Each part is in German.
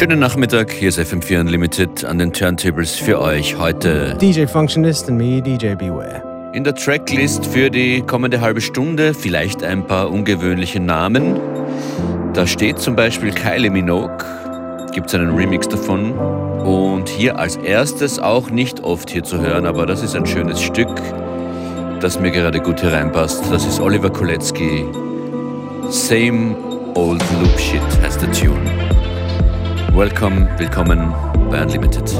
Schönen Nachmittag, hier ist FM4 Unlimited an den Turntables für euch heute. DJ Functionist und me, DJ Beware. In der Tracklist für die kommende halbe Stunde vielleicht ein paar ungewöhnliche Namen. Da steht zum Beispiel Kylie Minogue, gibt es einen Remix davon. Und hier als erstes auch nicht oft hier zu hören, aber das ist ein schönes Stück, das mir gerade gut hereinpasst. Das ist Oliver Kolecki. Same Old Loop Shit heißt der Tune. Welcome, willkommen bei Unlimited.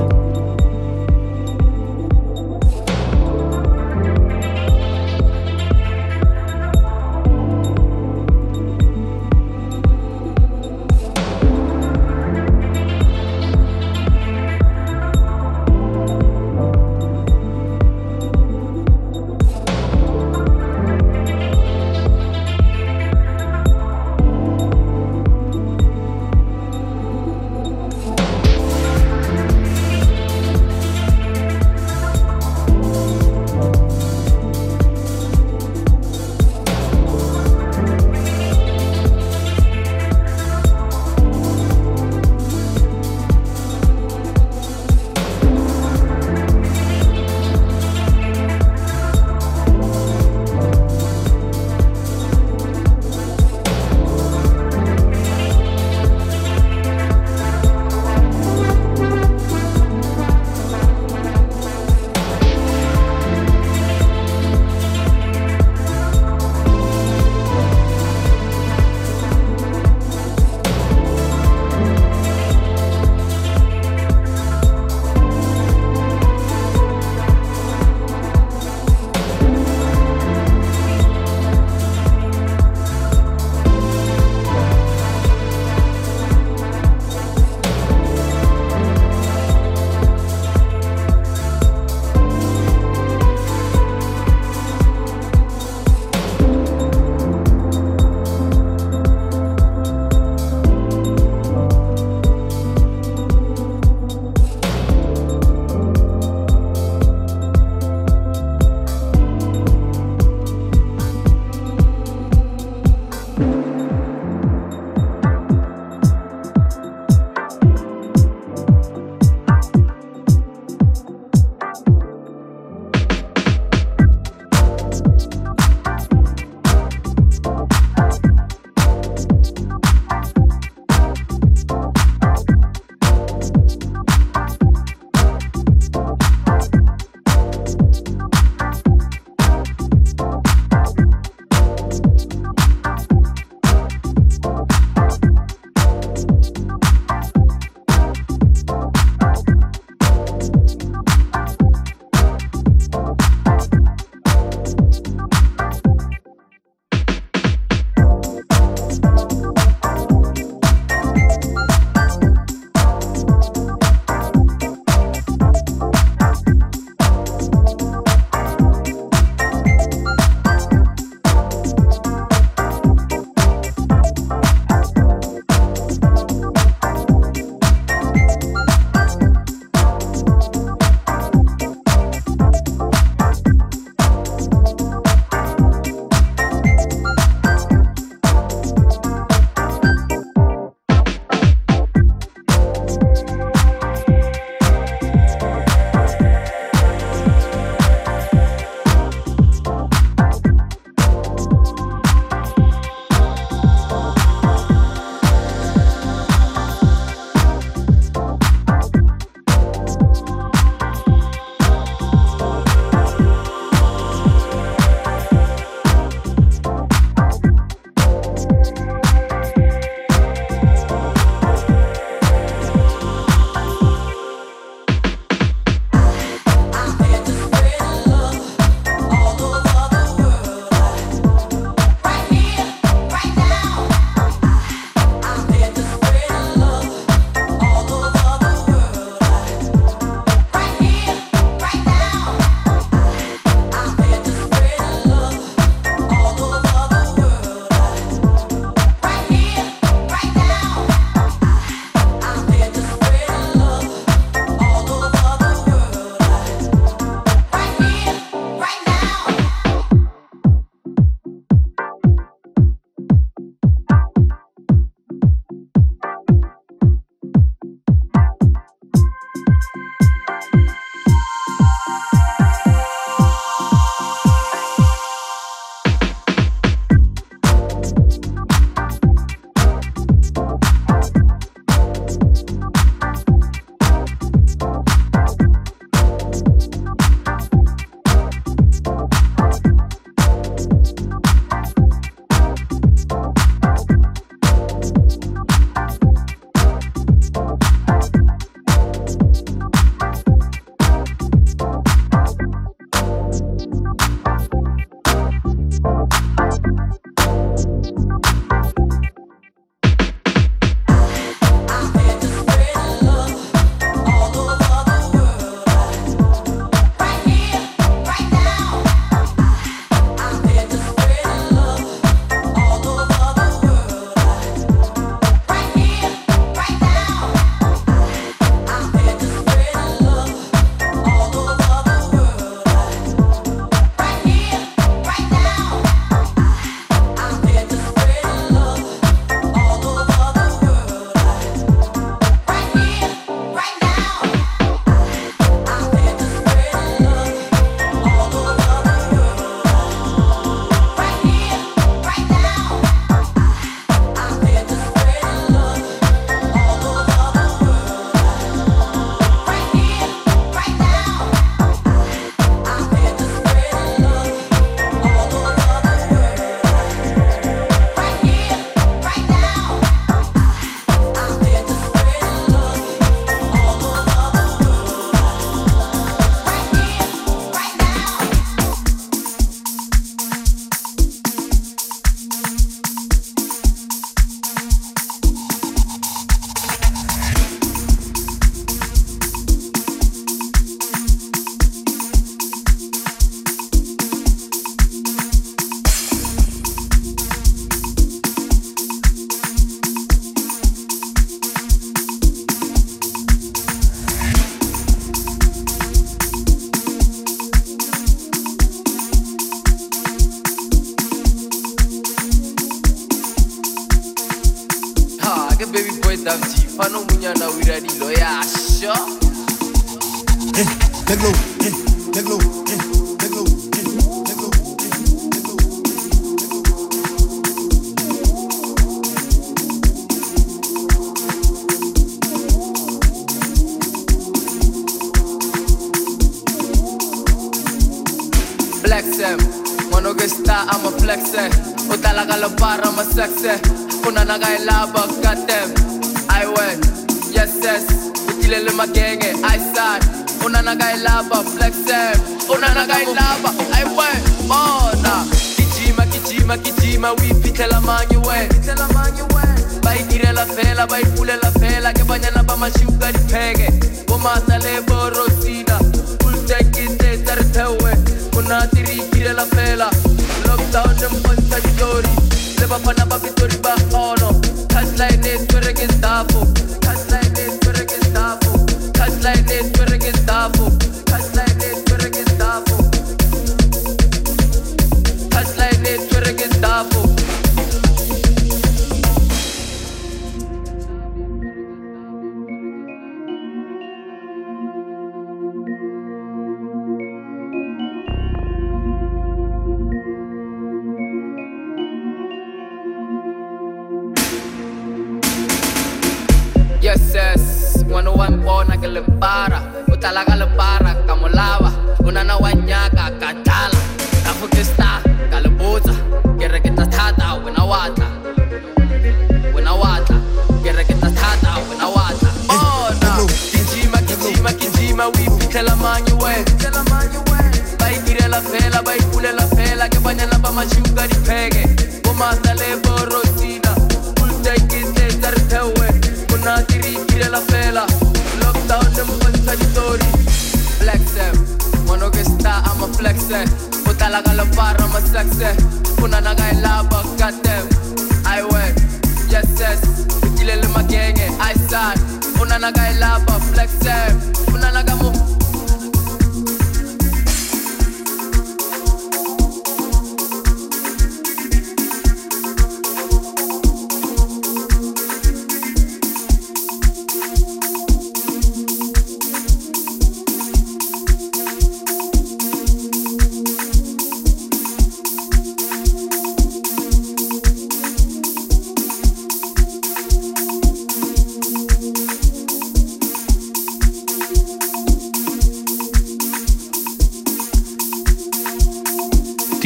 up on a bucket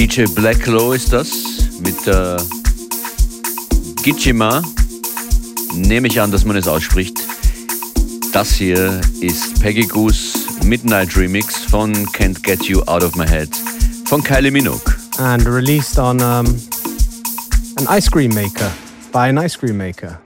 DJ Black Low ist das mit äh, Gichima. Nehme ich an, dass man es ausspricht. Das hier ist Peggy Goose Midnight Remix von Can't Get You Out of My Head von Kylie Minogue. And released on um, an ice cream maker by an ice cream maker.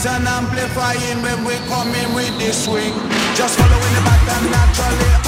keys and amplifying when we coming with the swing. Just following the pattern naturally.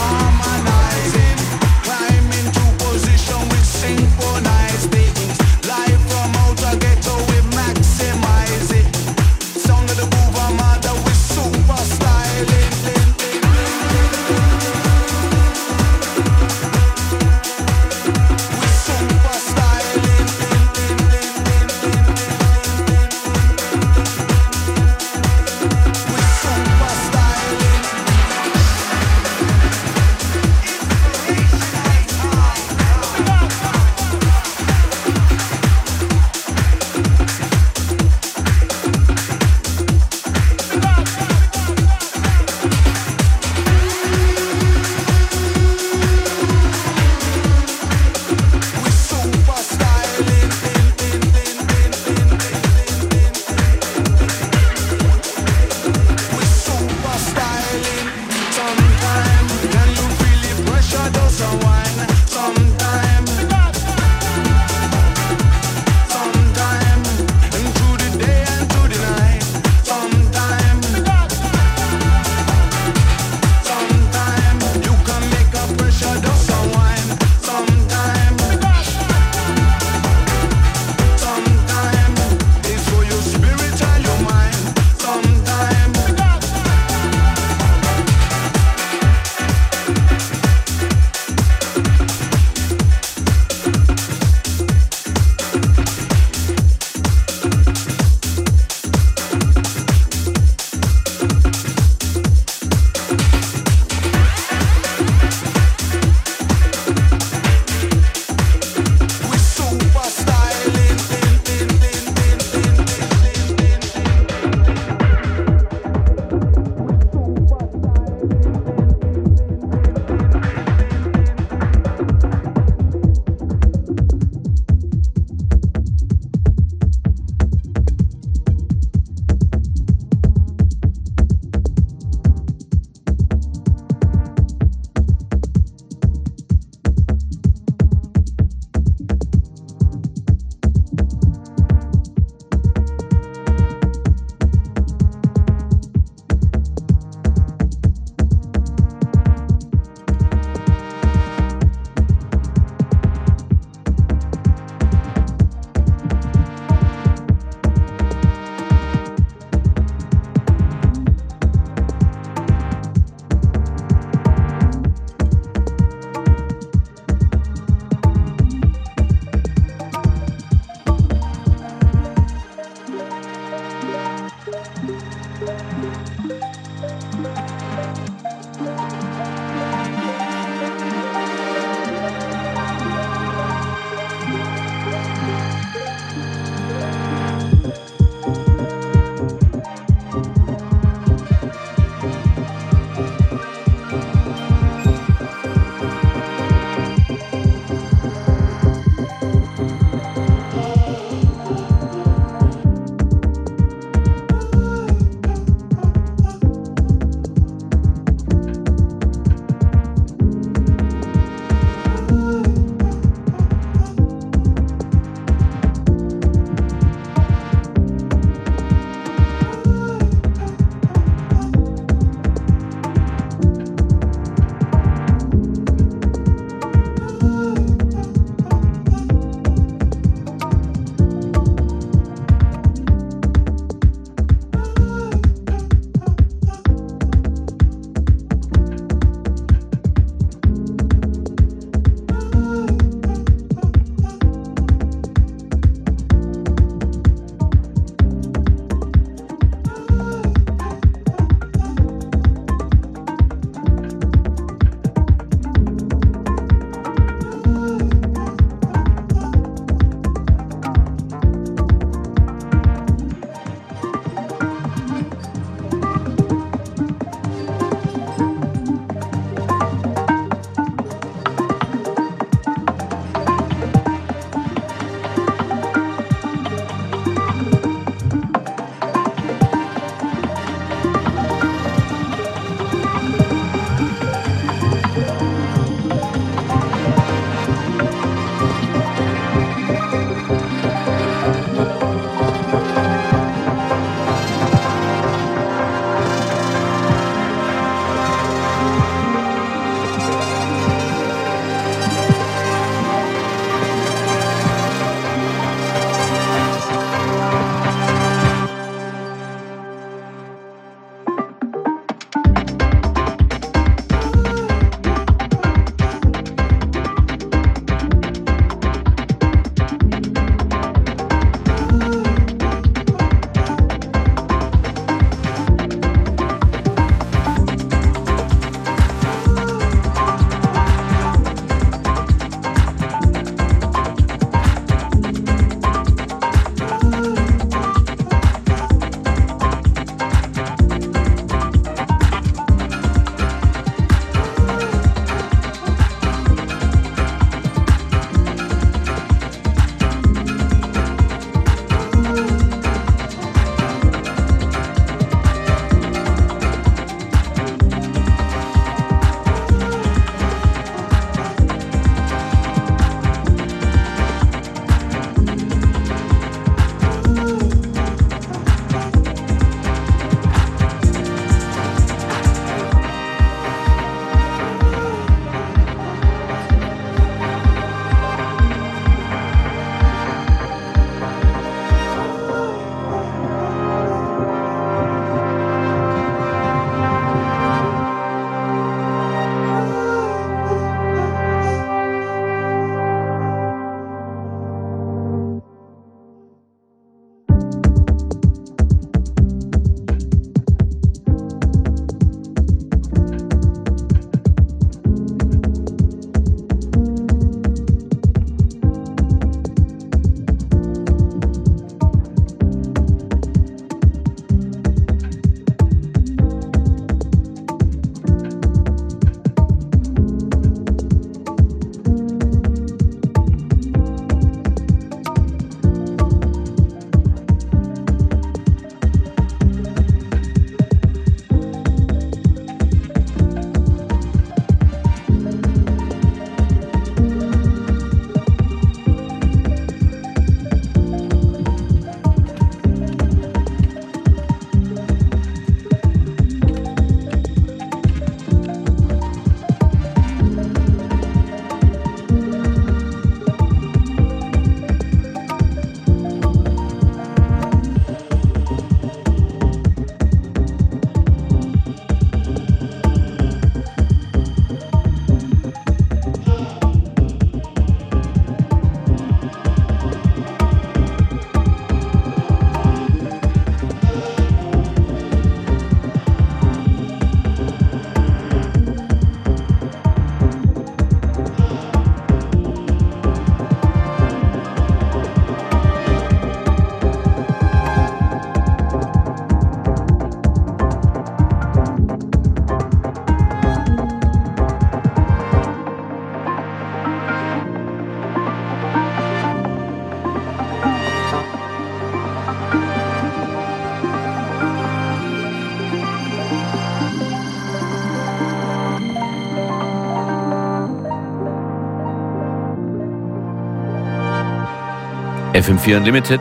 FM4 Unlimited.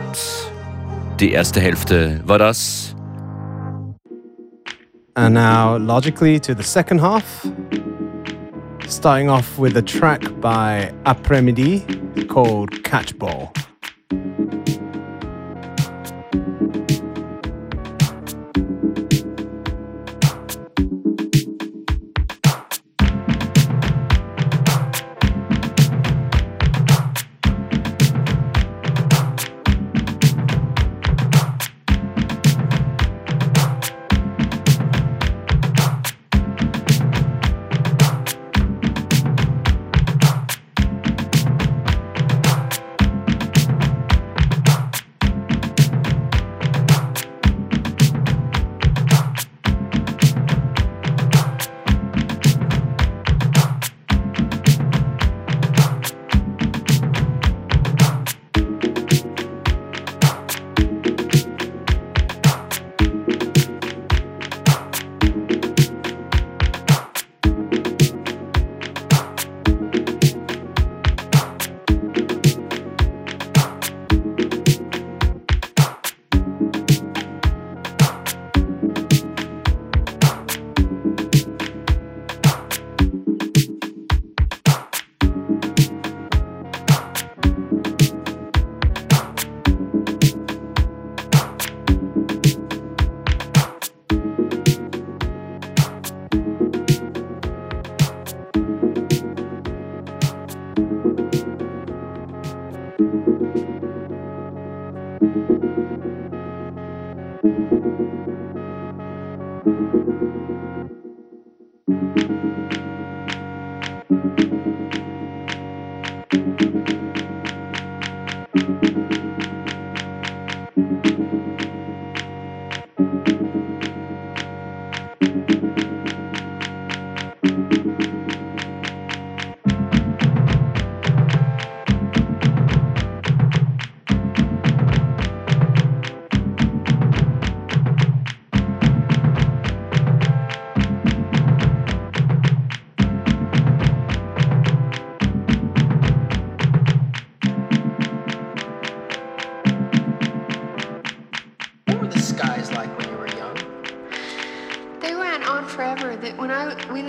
Die erste Hälfte war das. And now, logically, to the second half. Starting off with a track by Après-Midi called Catchball.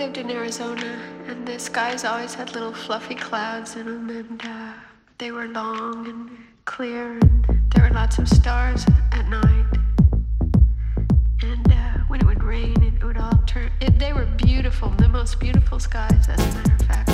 Lived in Arizona, and the skies always had little fluffy clouds in them, and uh, they were long and clear, and there were lots of stars at night. And uh, when it would rain, it would all turn. It, they were beautiful, the most beautiful skies, as a matter of fact.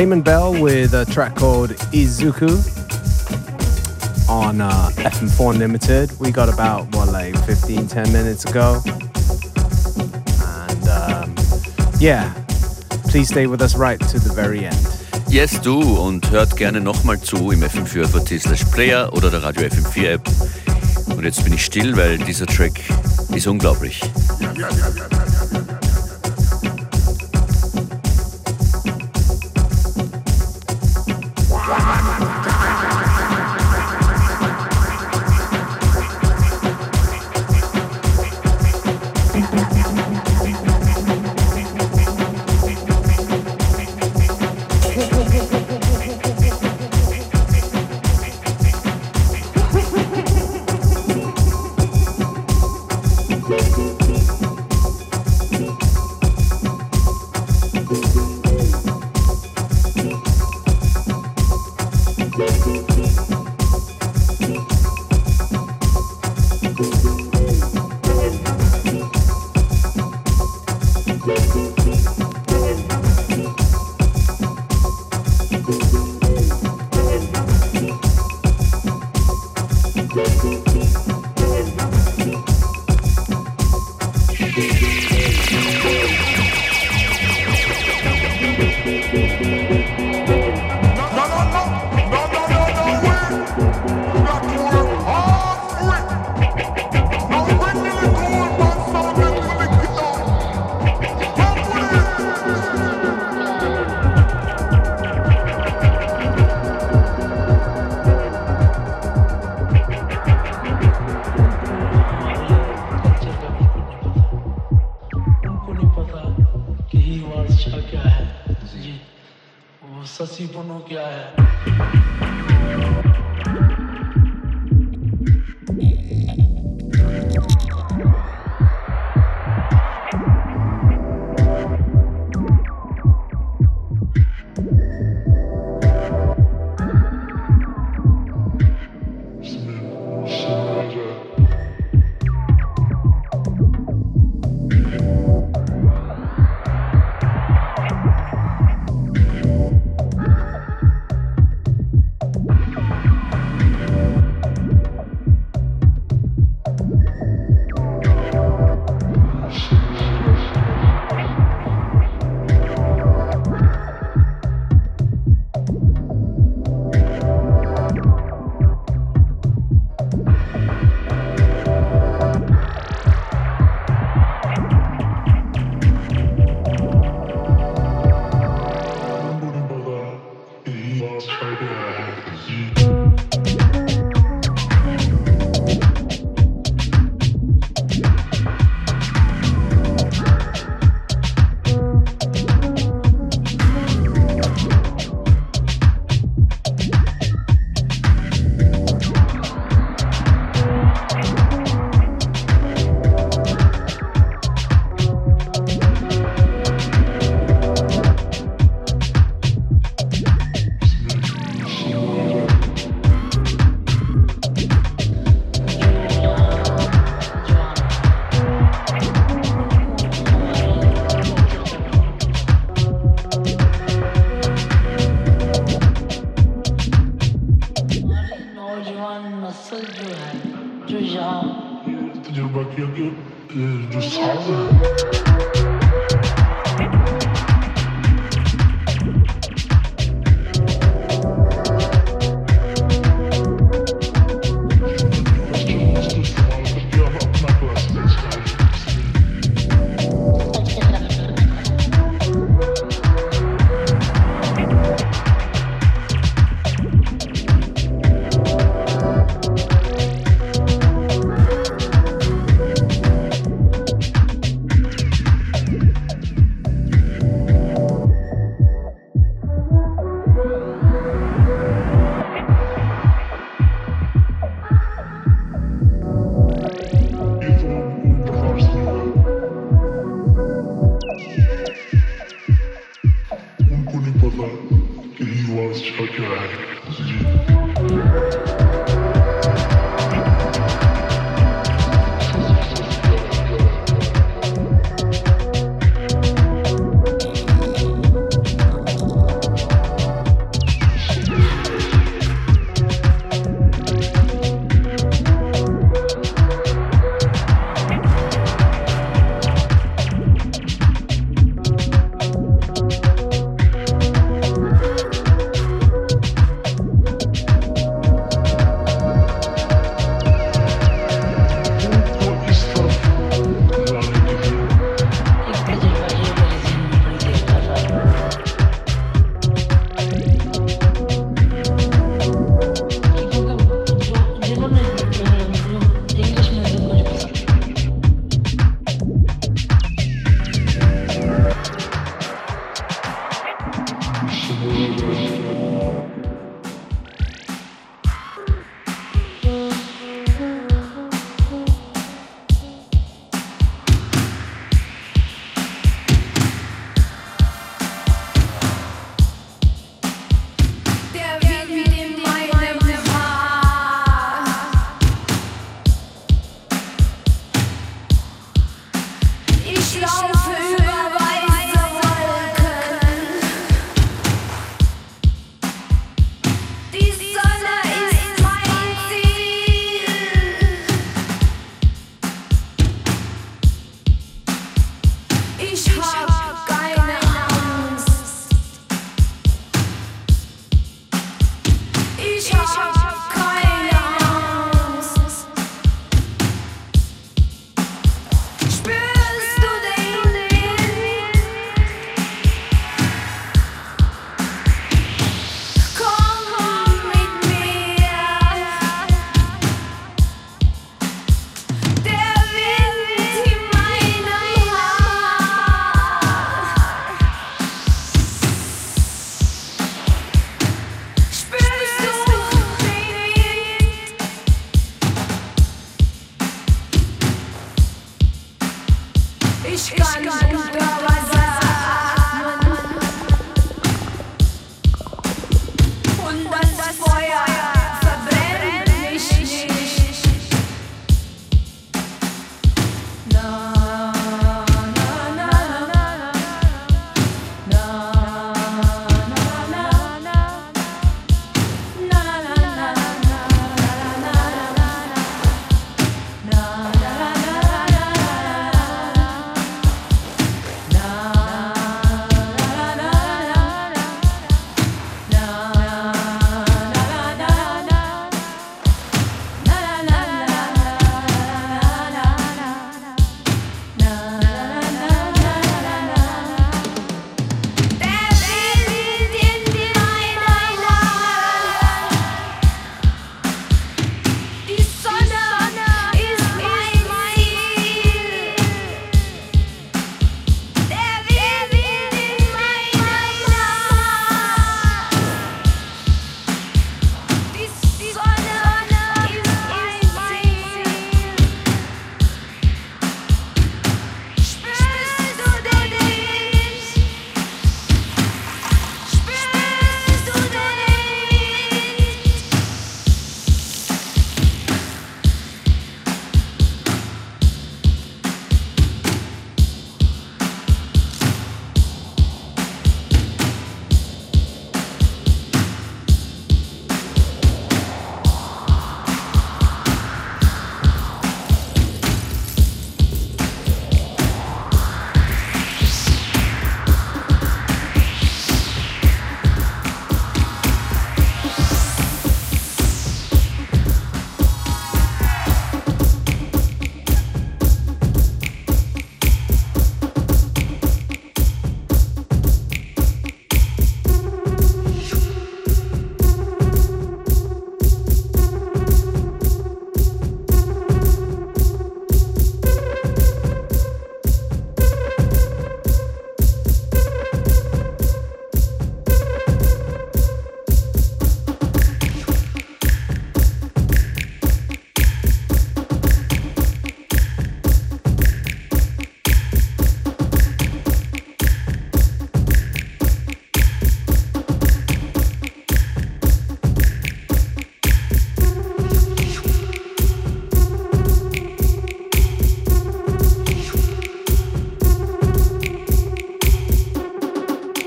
Damon Bell with a track called Izuku on uh, FM4 Unlimited. We got about, what, like 15, 10 minutes ago. And um, yeah, please stay with us right to the very end. Yes, du und hört gerne nochmal zu im FM4 slash Player oder der Radio FM4 App. Und jetzt bin ich still, weil dieser Track ist unglaublich. Diyarbakır do, just Salmo. Namaskar.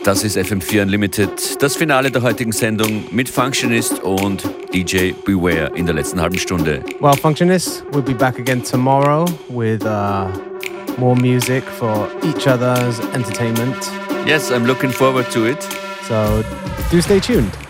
Das ist FM4 Unlimited, das Finale der heutigen Sendung mit Functionist und DJ Beware in der letzten halben Stunde. Well, Functionist, we'll be back again tomorrow with uh, more music for each other's entertainment. Yes, I'm looking forward to it. So do stay tuned.